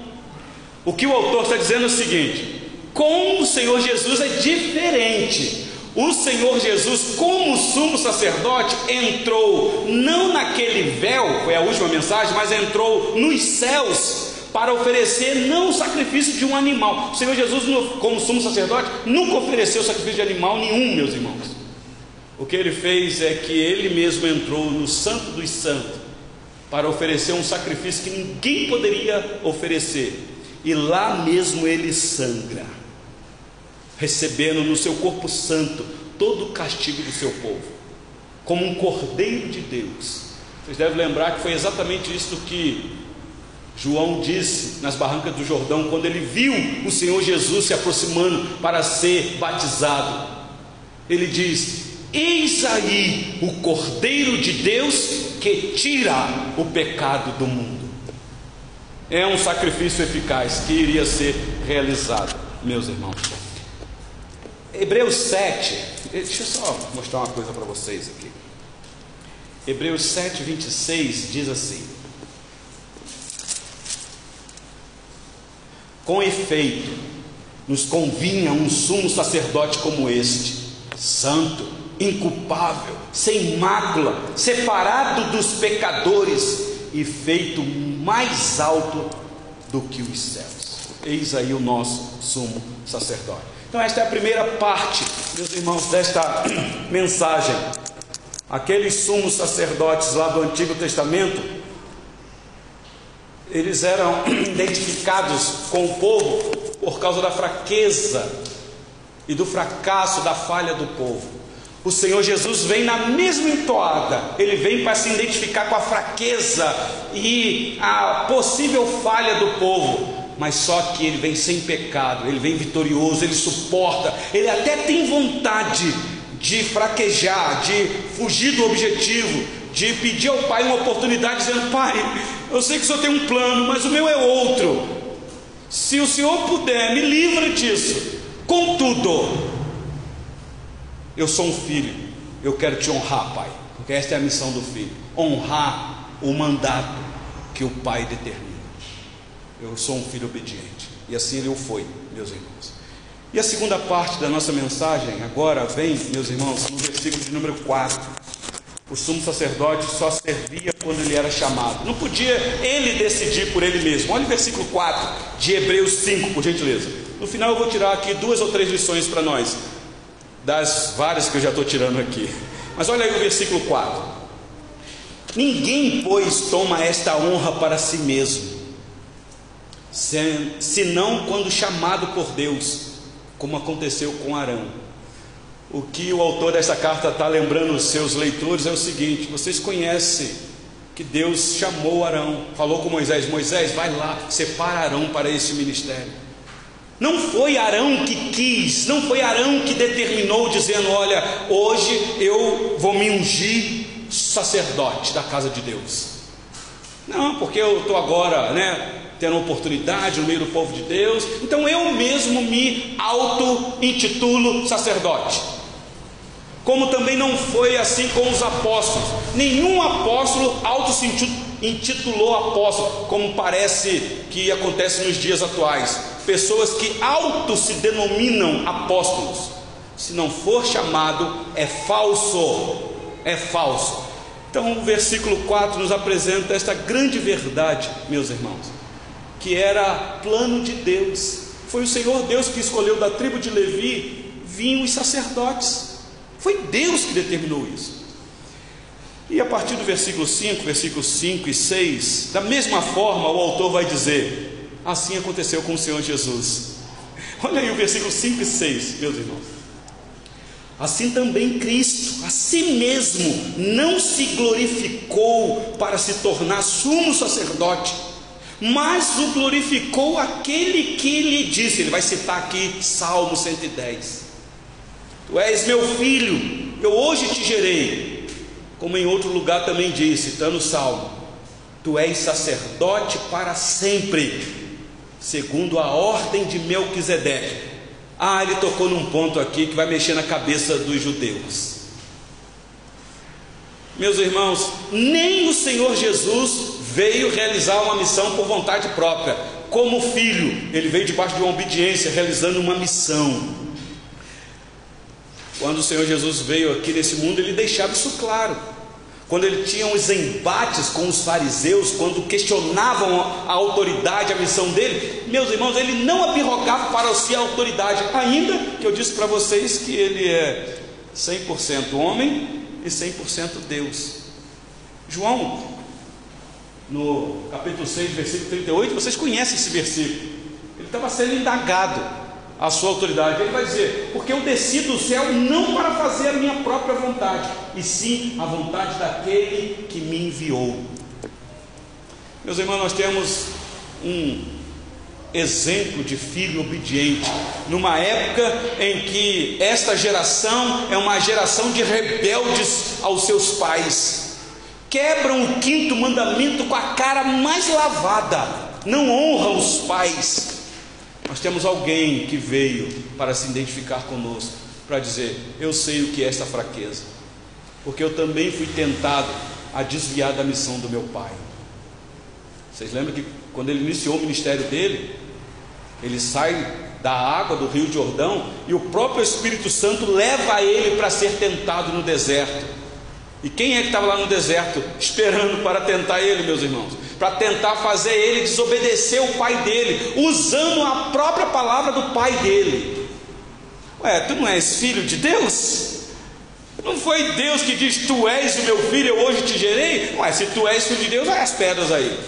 o que o autor está dizendo é o seguinte: com o Senhor Jesus é diferente. O Senhor Jesus, como sumo sacerdote, entrou não naquele véu, foi a última mensagem, mas entrou nos céus para oferecer não o sacrifício de um animal. O Senhor Jesus, como sumo sacerdote, nunca ofereceu sacrifício de animal nenhum, meus irmãos. O que ele fez é que ele mesmo entrou no Santo dos Santos para oferecer um sacrifício que ninguém poderia oferecer, e lá mesmo ele sangra recebendo no seu corpo santo todo o castigo do seu povo, como um cordeiro de Deus. Vocês devem lembrar que foi exatamente isso que João disse nas barrancas do Jordão, quando ele viu o Senhor Jesus se aproximando para ser batizado. Ele diz: Eis aí o Cordeiro de Deus que tira o pecado do mundo. É um sacrifício eficaz que iria ser realizado, meus irmãos. Hebreus 7, deixa eu só mostrar uma coisa para vocês aqui. Hebreus 7, 26 diz assim: Com efeito, nos convinha um sumo sacerdote como este, santo, inculpável, sem mácula, separado dos pecadores e feito mais alto do que os céus. Eis aí o nosso sumo sacerdote. Então, esta é a primeira parte, meus irmãos, desta mensagem. Aqueles sumos sacerdotes lá do Antigo Testamento, eles eram identificados com o povo por causa da fraqueza e do fracasso, da falha do povo. O Senhor Jesus vem na mesma entoada, ele vem para se identificar com a fraqueza e a possível falha do povo mas só que ele vem sem pecado, ele vem vitorioso, ele suporta, ele até tem vontade de fraquejar, de fugir do objetivo, de pedir ao Pai uma oportunidade, dizendo: Pai, eu sei que o Senhor tem um plano, mas o meu é outro. Se o Senhor puder, me livra disso. Contudo, eu sou um filho, eu quero te honrar, Pai, porque esta é a missão do filho: honrar o mandato que o Pai determina. Eu sou um filho obediente. E assim ele o foi, meus irmãos. E a segunda parte da nossa mensagem agora vem, meus irmãos, no versículo de número 4. O sumo sacerdote só servia quando ele era chamado. Não podia ele decidir por ele mesmo. Olha o versículo 4 de Hebreus 5, por gentileza. No final eu vou tirar aqui duas ou três lições para nós, das várias que eu já estou tirando aqui. Mas olha aí o versículo 4. Ninguém, pois, toma esta honra para si mesmo senão quando chamado por Deus, como aconteceu com Arão. O que o autor dessa carta está lembrando os seus leitores é o seguinte: vocês conhecem que Deus chamou Arão, falou com Moisés: Moisés, vai lá, separa Arão para esse ministério. Não foi Arão que quis, não foi Arão que determinou, dizendo: Olha, hoje eu vou me ungir sacerdote da casa de Deus. Não, porque eu estou agora, né? tendo oportunidade no meio do povo de Deus. Então eu mesmo me auto-intitulo sacerdote. Como também não foi assim com os apóstolos. Nenhum apóstolo auto-intitulou apóstolo, como parece que acontece nos dias atuais. Pessoas que auto se denominam apóstolos. Se não for chamado, é falso. É falso. Então o versículo 4 nos apresenta esta grande verdade, meus irmãos que era plano de Deus. Foi o Senhor Deus que escolheu da tribo de Levi vinham os sacerdotes. Foi Deus que determinou isso. E a partir do versículo 5, versículos 5 e 6, da mesma forma o autor vai dizer: assim aconteceu com o Senhor Jesus. Olha aí o versículo 5 e 6, meus irmãos. Assim também Cristo, a si mesmo, não se glorificou para se tornar sumo sacerdote, mas o glorificou aquele que lhe disse. Ele vai citar aqui Salmo 110: Tu és meu filho, eu hoje te gerei. Como em outro lugar também disse, citando o Salmo: Tu és sacerdote para sempre, segundo a ordem de Melquisedeque ah, ele tocou num ponto aqui que vai mexer na cabeça dos judeus. Meus irmãos, nem o Senhor Jesus veio realizar uma missão por vontade própria. Como filho, ele veio debaixo de uma obediência, realizando uma missão. Quando o Senhor Jesus veio aqui nesse mundo, ele deixava isso claro. Quando ele tinha os embates com os fariseus, quando questionavam a autoridade, a missão dele, meus irmãos, ele não abirrogava para si a autoridade, ainda que eu disse para vocês que ele é 100% homem e 100% Deus. João, no capítulo 6, versículo 38, vocês conhecem esse versículo, ele estava sendo indagado a sua autoridade. Ele vai dizer: Porque eu desci do céu não para fazer a minha própria vontade, e sim a vontade daquele que me enviou. Meus irmãos, nós temos um exemplo de filho obediente, numa época em que esta geração é uma geração de rebeldes aos seus pais, quebram o quinto mandamento com a cara mais lavada, não honram os pais, nós temos alguém que veio para se identificar conosco, para dizer: Eu sei o que é esta fraqueza, porque eu também fui tentado a desviar da missão do meu pai. Vocês lembram que quando ele iniciou o ministério dele, ele sai da água do Rio Jordão e o próprio Espírito Santo leva ele para ser tentado no deserto. E quem é que estava lá no deserto esperando para tentar ele, meus irmãos? Para tentar fazer ele desobedecer o pai dele, usando a própria palavra do pai dele. Ué, tu não és filho de Deus? Não foi Deus que diz: Tu és o meu filho, eu hoje te gerei? Ué, se tu és filho de Deus, vai as pedras aí.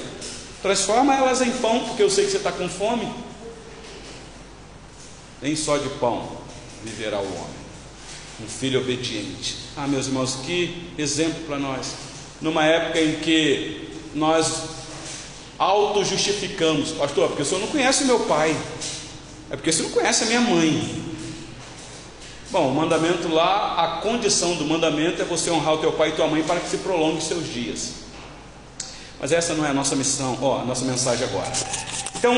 Transforma elas em pão, porque eu sei que você está com fome. Nem só de pão viverá o homem. Um filho obediente. Ah, meus irmãos, que exemplo para nós. Numa época em que nós auto-justificamos, pastor, porque o senhor não conhece o meu pai, é porque você não conhece a minha mãe. Bom, o mandamento lá, a condição do mandamento é você honrar o teu pai e tua mãe para que se prolongue seus dias. Mas essa não é a nossa missão, ó, a nossa mensagem agora. Então,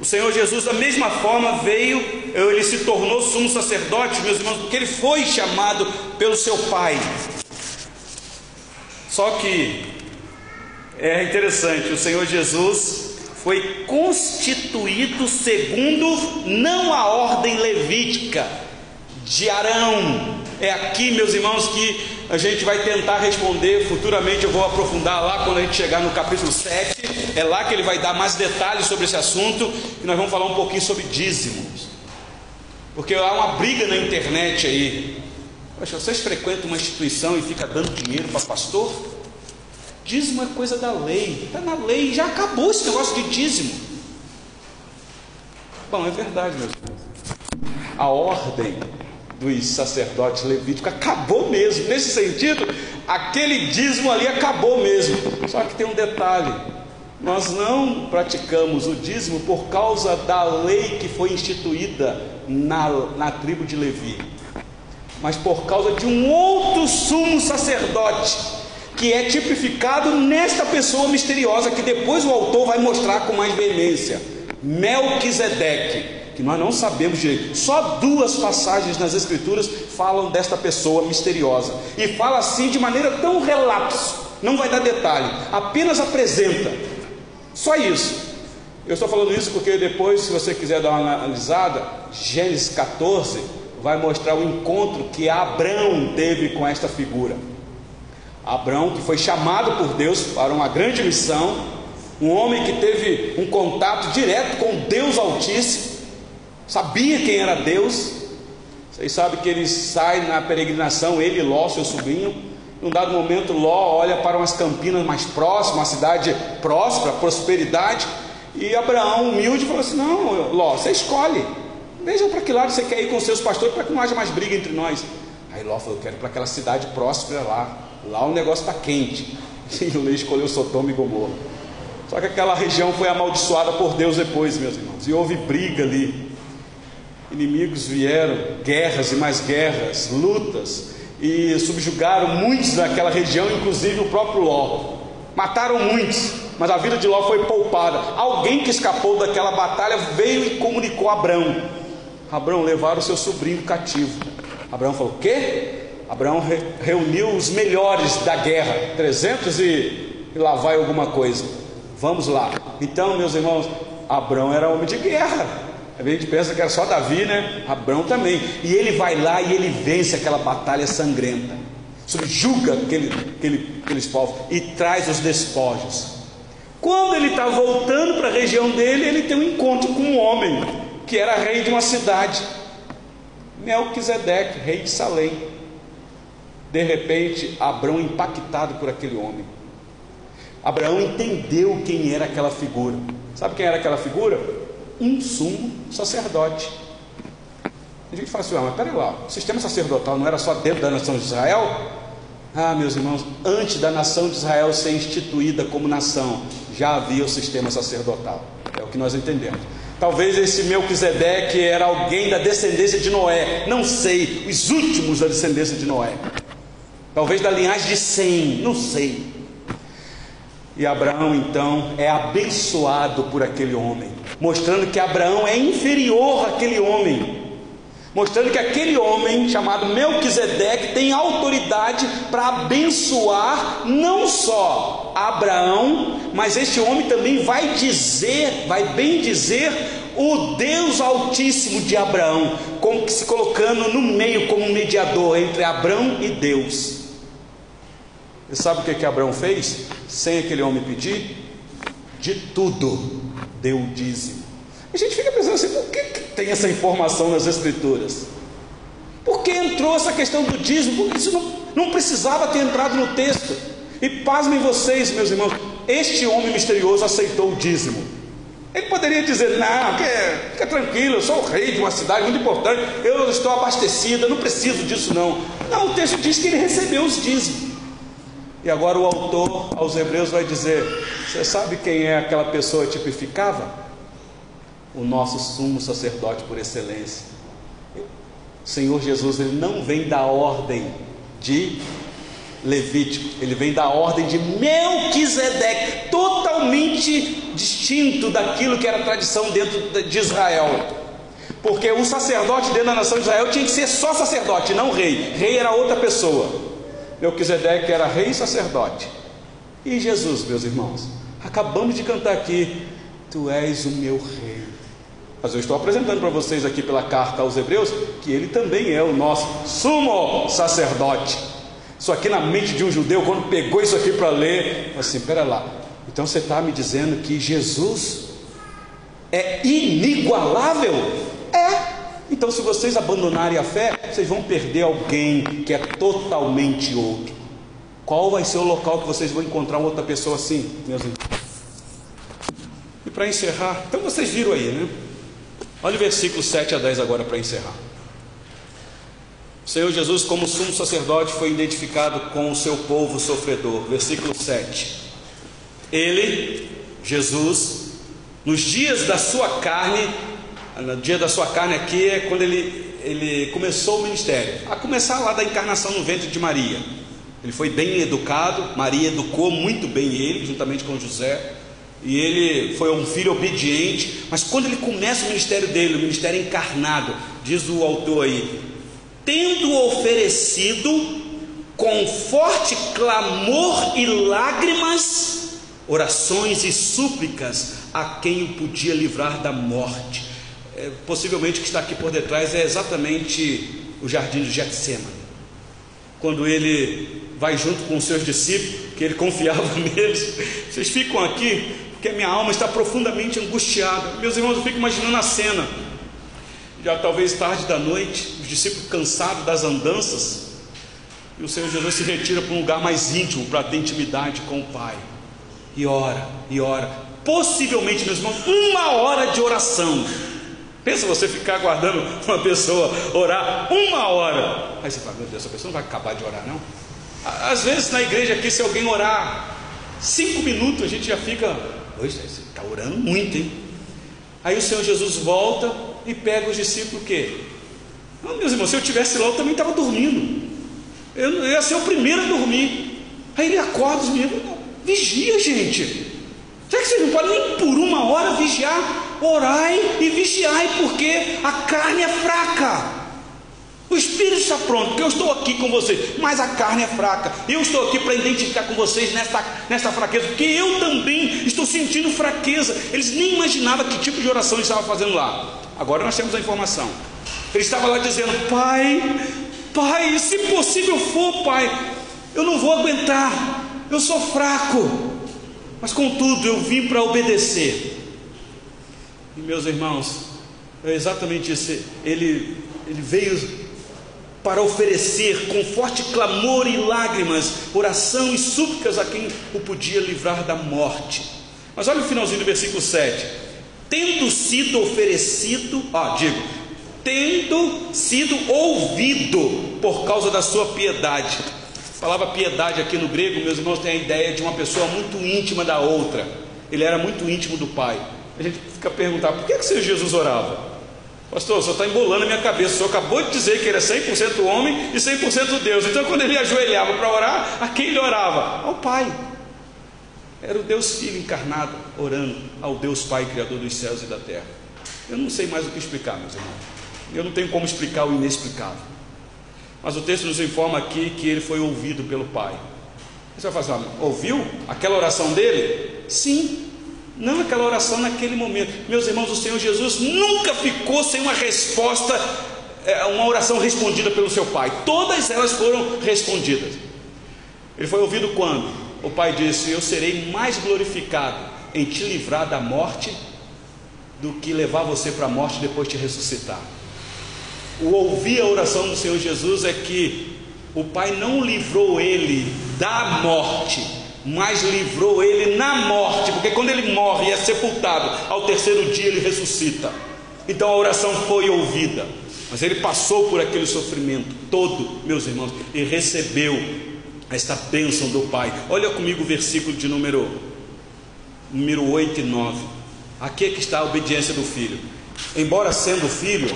o Senhor Jesus, da mesma forma, veio, ele se tornou sumo sacerdote, meus irmãos, porque ele foi chamado pelo seu pai. Só que é interessante, o Senhor Jesus foi constituído segundo não a ordem levítica de Arão. É aqui, meus irmãos, que a gente vai tentar responder. Futuramente eu vou aprofundar lá quando a gente chegar no capítulo 7. É lá que ele vai dar mais detalhes sobre esse assunto e nós vamos falar um pouquinho sobre dízimos. Porque há uma briga na internet aí. Poxa, vocês frequentam uma instituição e fica dando dinheiro para pastor? Dízimo é coisa da lei, está na lei, já acabou esse negócio de dízimo. Bom, é verdade, meus irmãos. A ordem dos sacerdotes levíticos acabou mesmo. Nesse sentido, aquele dízimo ali acabou mesmo. Só que tem um detalhe: nós não praticamos o dízimo por causa da lei que foi instituída na, na tribo de Levi, mas por causa de um outro sumo sacerdote que é tipificado nesta pessoa misteriosa que depois o autor vai mostrar com mais veemência, Melquisedeque, que nós não sabemos direito. Só duas passagens nas escrituras falam desta pessoa misteriosa e fala assim de maneira tão relapso, não vai dar detalhe, apenas apresenta. Só isso. Eu estou falando isso porque depois, se você quiser dar uma analisada, Gênesis 14 vai mostrar o encontro que Abraão teve com esta figura. Abraão, que foi chamado por Deus para uma grande missão, um homem que teve um contato direto com Deus Altíssimo, sabia quem era Deus. Vocês sabem que ele sai na peregrinação, ele e Ló, seu sobrinho. Num dado momento, Ló olha para umas campinas mais próximas, uma cidade próspera, prosperidade. E Abraão, humilde, falou assim: Não, Ló, você escolhe. Veja para que lado você quer ir com seus pastores para que não haja mais briga entre nós. Aí Ló falou: Eu quero para aquela cidade próspera lá. Lá o negócio está quente. E o Lê escolheu Sodoma e Gomorra. Só que aquela região foi amaldiçoada por Deus depois, meus irmãos. E houve briga ali. Inimigos vieram, guerras e mais guerras, lutas, e subjugaram muitos daquela região, inclusive o próprio Ló. Mataram muitos, mas a vida de Ló foi poupada. Alguém que escapou daquela batalha veio e comunicou a Abraão. Abraão levaram o seu sobrinho cativo. Abraão falou: "Quê?" Abraão re reuniu os melhores da guerra, 300 e, e lá vai alguma coisa. Vamos lá. Então, meus irmãos, Abraão era homem de guerra. A gente pensa que era só Davi, né? Abraão também. E ele vai lá e ele vence aquela batalha sangrenta. Subjuga aquele, aquele, aqueles povos e traz os despojos. Quando ele está voltando para a região dele, ele tem um encontro com um homem que era rei de uma cidade, Melquisedeque, rei de Salém. De repente, Abraão, impactado por aquele homem, Abraão entendeu quem era aquela figura. Sabe quem era aquela figura? Um sumo sacerdote. A gente fala assim, ah, mas peraí lá, o sistema sacerdotal não era só dentro da nação de Israel? Ah, meus irmãos, antes da nação de Israel ser instituída como nação, já havia o sistema sacerdotal. É o que nós entendemos. Talvez esse Melquisedeque era alguém da descendência de Noé, não sei, os últimos da descendência de Noé. Talvez da linhagem de Sem, não sei. E Abraão então é abençoado por aquele homem, mostrando que Abraão é inferior àquele homem, mostrando que aquele homem chamado Melquisedeque tem autoridade para abençoar não só Abraão, mas este homem também vai dizer, vai bem dizer o Deus Altíssimo de Abraão, como que se colocando no meio como mediador entre Abraão e Deus. E sabe o que, que Abraão fez? Sem aquele homem pedir? De tudo deu o dízimo. A gente fica pensando assim, por que, que tem essa informação nas Escrituras? Por que entrou essa questão do dízimo? Porque isso não, não precisava ter entrado no texto. E pasmem vocês, meus irmãos, este homem misterioso aceitou o dízimo. Ele poderia dizer: Não, fica, fica tranquilo, eu sou o rei de uma cidade muito importante, eu estou abastecido, eu não preciso disso, não. Não, o texto diz que ele recebeu os dízimos. E agora o autor aos Hebreus vai dizer: Você sabe quem é aquela pessoa tipificava? O nosso sumo sacerdote por excelência. O Senhor Jesus ele não vem da ordem de Levítico, ele vem da ordem de Melquisedeque, totalmente distinto daquilo que era a tradição dentro de Israel. Porque o sacerdote dentro da nação de Israel tinha que ser só sacerdote, não rei. Rei era outra pessoa. Melquisedeque era rei e sacerdote. E Jesus, meus irmãos, acabamos de cantar aqui: Tu és o meu rei. Mas eu estou apresentando para vocês aqui pela carta aos Hebreus que ele também é o nosso sumo sacerdote. Isso aqui na mente de um judeu, quando pegou isso aqui para ler, assim: pera lá, então você está me dizendo que Jesus é inigualável? Então, se vocês abandonarem a fé, vocês vão perder alguém que é totalmente outro. Qual vai ser o local que vocês vão encontrar outra pessoa assim, meus irmãos? E para encerrar, então vocês viram aí, né? Olha o versículo 7 a 10 agora para encerrar. O Senhor Jesus, como sumo sacerdote, foi identificado com o seu povo sofredor. Versículo 7. Ele, Jesus, nos dias da sua carne, no dia da sua carne aqui é quando ele, ele começou o ministério, a começar lá da encarnação no ventre de Maria. Ele foi bem educado, Maria educou muito bem ele, juntamente com José, e ele foi um filho obediente, mas quando ele começa o ministério dele, o ministério encarnado, diz o autor aí, tendo oferecido com forte clamor e lágrimas, orações e súplicas a quem o podia livrar da morte é, possivelmente o que está aqui por detrás é exatamente o jardim de Getsemane. Quando ele vai junto com os seus discípulos, que ele confiava neles. Vocês ficam aqui porque a minha alma está profundamente angustiada. Meus irmãos, eu fico imaginando a cena. Já talvez tarde da noite, os discípulos cansados das andanças, e o Senhor Jesus se retira para um lugar mais íntimo, para ter intimidade com o Pai. E ora, e ora. Possivelmente, meus irmãos, uma hora de oração Pensa você ficar aguardando uma pessoa orar uma hora. Aí você fala, meu Deus, essa pessoa não vai acabar de orar, não? Às vezes na igreja aqui, se alguém orar cinco minutos, a gente já fica, poxa, você está orando muito, hein? Aí o Senhor Jesus volta e pega os discípulos o quê? Não, meus irmãos, se eu tivesse lá, eu também estava dormindo. Eu, eu ia ser o primeiro a dormir. Aí ele acorda os meninos, vigia, gente. Será que vocês não podem nem por uma hora vigiar? Orai e vigiai, porque a carne é fraca. O espírito está pronto, porque eu estou aqui com vocês, mas a carne é fraca. Eu estou aqui para identificar com vocês nessa, nessa fraqueza, porque eu também estou sentindo fraqueza. Eles nem imaginavam que tipo de oração ele estava fazendo lá. Agora nós temos a informação. Ele estava lá dizendo: Pai, Pai, se possível for, Pai, eu não vou aguentar, eu sou fraco, mas contudo eu vim para obedecer. E meus irmãos, é exatamente isso. Ele, ele veio para oferecer com forte clamor e lágrimas, oração e súplicas a quem o podia livrar da morte. Mas olha o finalzinho do versículo 7. Tendo sido oferecido, ó, digo, tendo sido ouvido por causa da sua piedade. Palavra piedade aqui no grego, meus irmãos, tem a ideia de uma pessoa muito íntima da outra. Ele era muito íntimo do Pai. A gente fica a perguntar, por que, que o Senhor Jesus orava? Pastor, o senhor está embolando a minha cabeça. O senhor acabou de dizer que ele é 100% homem e 100% Deus. Então, quando ele ajoelhava para orar, a quem ele orava? Ao Pai. Era o Deus Filho encarnado, orando ao Deus Pai, Criador dos céus e da terra. Eu não sei mais o que explicar, meus irmãos. Eu não tenho como explicar o inexplicável. Mas o texto nos informa aqui que ele foi ouvido pelo Pai. Você vai falar, ouviu aquela oração dele? Sim, não aquela oração naquele momento. Meus irmãos, o Senhor Jesus nunca ficou sem uma resposta, é, uma oração respondida pelo seu Pai. Todas elas foram respondidas. Ele foi ouvido quando? O Pai disse: Eu serei mais glorificado em te livrar da morte do que levar você para a morte e depois te ressuscitar. O ouvir a oração do Senhor Jesus é que o Pai não livrou ele da morte, mas livrou ele na morte, porque quando ele morre e é sepultado, ao terceiro dia ele ressuscita. Então a oração foi ouvida, mas ele passou por aquele sofrimento todo, meus irmãos, e recebeu esta bênção do Pai. Olha comigo o versículo de número, número 8 e 9. Aqui é que está a obediência do filho. Embora sendo filho,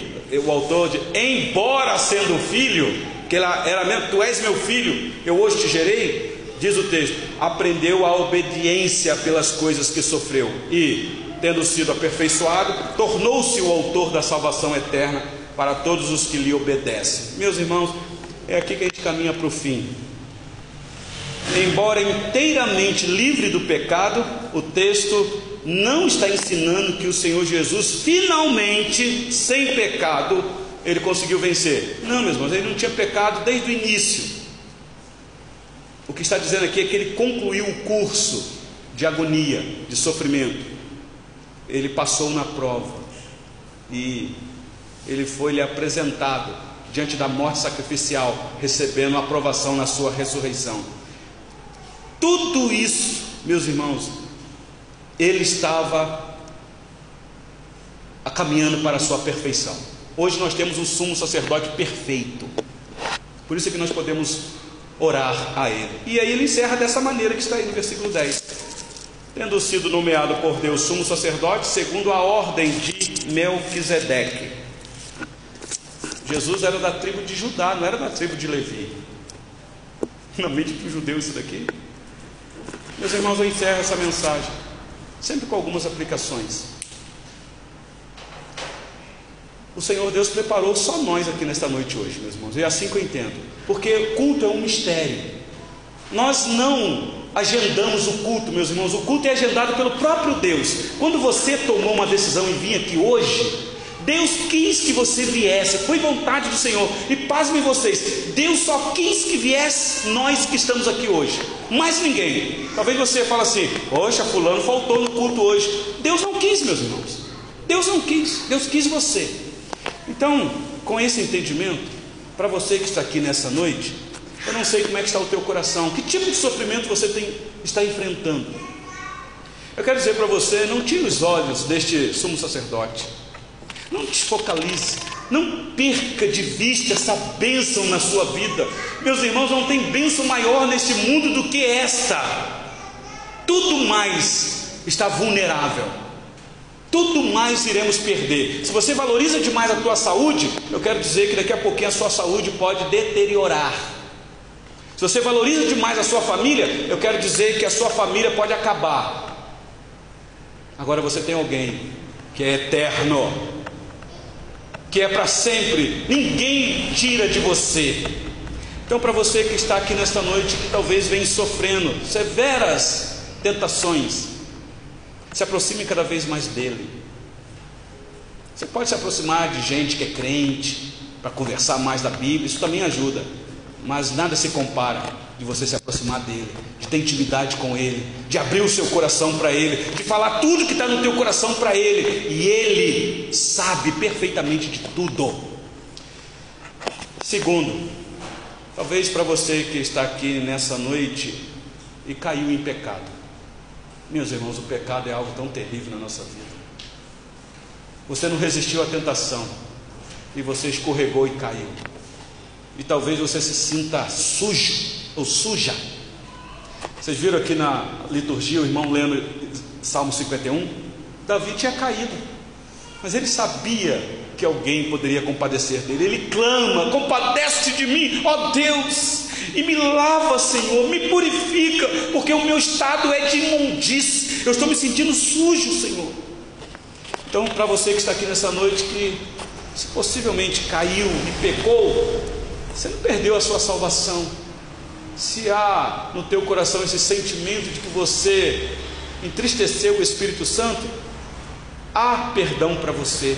o autor de embora sendo filho, que ela era mesmo, tu és meu filho, eu hoje te gerei, diz o texto, aprendeu a obediência pelas coisas que sofreu e, tendo sido aperfeiçoado, tornou-se o autor da salvação eterna para todos os que lhe obedecem. Meus irmãos, é aqui que a gente caminha para o fim. Embora inteiramente livre do pecado, o texto não está ensinando que o Senhor Jesus finalmente, sem pecado, ele conseguiu vencer. Não, meus irmãos, ele não tinha pecado desde o início. O que está dizendo aqui é que ele concluiu o curso de agonia, de sofrimento. Ele passou na prova e ele foi lhe apresentado diante da morte sacrificial, recebendo aprovação na sua ressurreição. Tudo isso, meus irmãos, ele estava caminhando para a sua perfeição. Hoje nós temos um sumo sacerdote perfeito. Por isso é que nós podemos orar a ele. E aí ele encerra dessa maneira que está aí no versículo 10. Tendo sido nomeado por Deus sumo sacerdote, segundo a ordem de Melquisedeque. Jesus era da tribo de Judá, não era da tribo de Levi. Na mente para o judeu isso daqui. Meus irmãos, eu encerro essa mensagem, sempre com algumas aplicações. O Senhor Deus preparou só nós aqui nesta noite hoje, meus irmãos. E é assim que eu entendo. Porque culto é um mistério. Nós não agendamos o culto, meus irmãos. O culto é agendado pelo próprio Deus. Quando você tomou uma decisão e vinha aqui hoje, Deus quis que você viesse, foi vontade do Senhor. E pasmem vocês, Deus só quis que viesse nós que estamos aqui hoje. Mais ninguém. Talvez você fale assim: Poxa, fulano faltou no culto hoje. Deus não quis, meus irmãos. Deus não quis, Deus quis você. Então, com esse entendimento, para você que está aqui nessa noite, eu não sei como é que está o teu coração, que tipo de sofrimento você tem, está enfrentando. Eu quero dizer para você, não tire os olhos deste sumo sacerdote. Não desfocalize, não perca de vista essa bênção na sua vida. Meus irmãos, não tem bênção maior neste mundo do que esta. Tudo mais está vulnerável. Tudo mais iremos perder. Se você valoriza demais a tua saúde, eu quero dizer que daqui a pouquinho a sua saúde pode deteriorar. Se você valoriza demais a sua família, eu quero dizer que a sua família pode acabar. Agora você tem alguém que é eterno, que é para sempre, ninguém tira de você. Então, para você que está aqui nesta noite, que talvez venha sofrendo severas tentações, se aproxime cada vez mais dele. Você pode se aproximar de gente que é crente, para conversar mais da Bíblia, isso também ajuda, mas nada se compara de você se aproximar dele, de ter intimidade com ele, de abrir o seu coração para ele, de falar tudo que está no teu coração para ele, e ele sabe perfeitamente de tudo. Segundo, talvez para você que está aqui nessa noite e caiu em pecado, meus irmãos, o pecado é algo tão terrível na nossa vida. Você não resistiu à tentação e você escorregou e caiu. E talvez você se sinta sujo ou suja. Vocês viram aqui na liturgia o irmão lendo Salmo 51? Davi tinha caído, mas ele sabia que alguém poderia compadecer dele. Ele clama: compadece de mim, ó Deus, e me lava, Senhor, me purifica, porque o meu estado é de imundície. Eu estou me sentindo sujo, Senhor. Então, para você que está aqui nessa noite, que se possivelmente caiu e pecou, você não perdeu a sua salvação. Se há no teu coração esse sentimento de que você entristeceu o Espírito Santo, há perdão para você.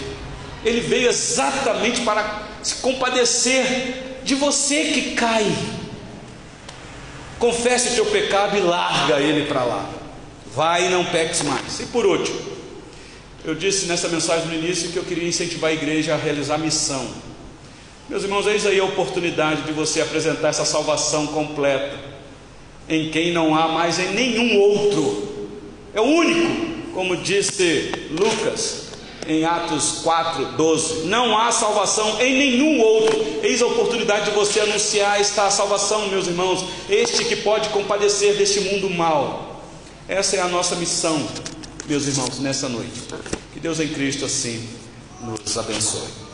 Ele veio exatamente para se compadecer de você que cai. Confesse o teu pecado e larga ele para lá. Vai e não peques mais. E por último, eu disse nessa mensagem no início que eu queria incentivar a igreja a realizar missão. Meus irmãos, eis aí a oportunidade de você apresentar essa salvação completa, em quem não há mais em nenhum outro. É o único, como disse Lucas, em Atos 4, 12: Não há salvação em nenhum outro. Eis a oportunidade de você anunciar esta salvação, meus irmãos, este que pode compadecer deste mundo mal. Essa é a nossa missão, meus irmãos, nessa noite. Que Deus em Cristo assim nos abençoe.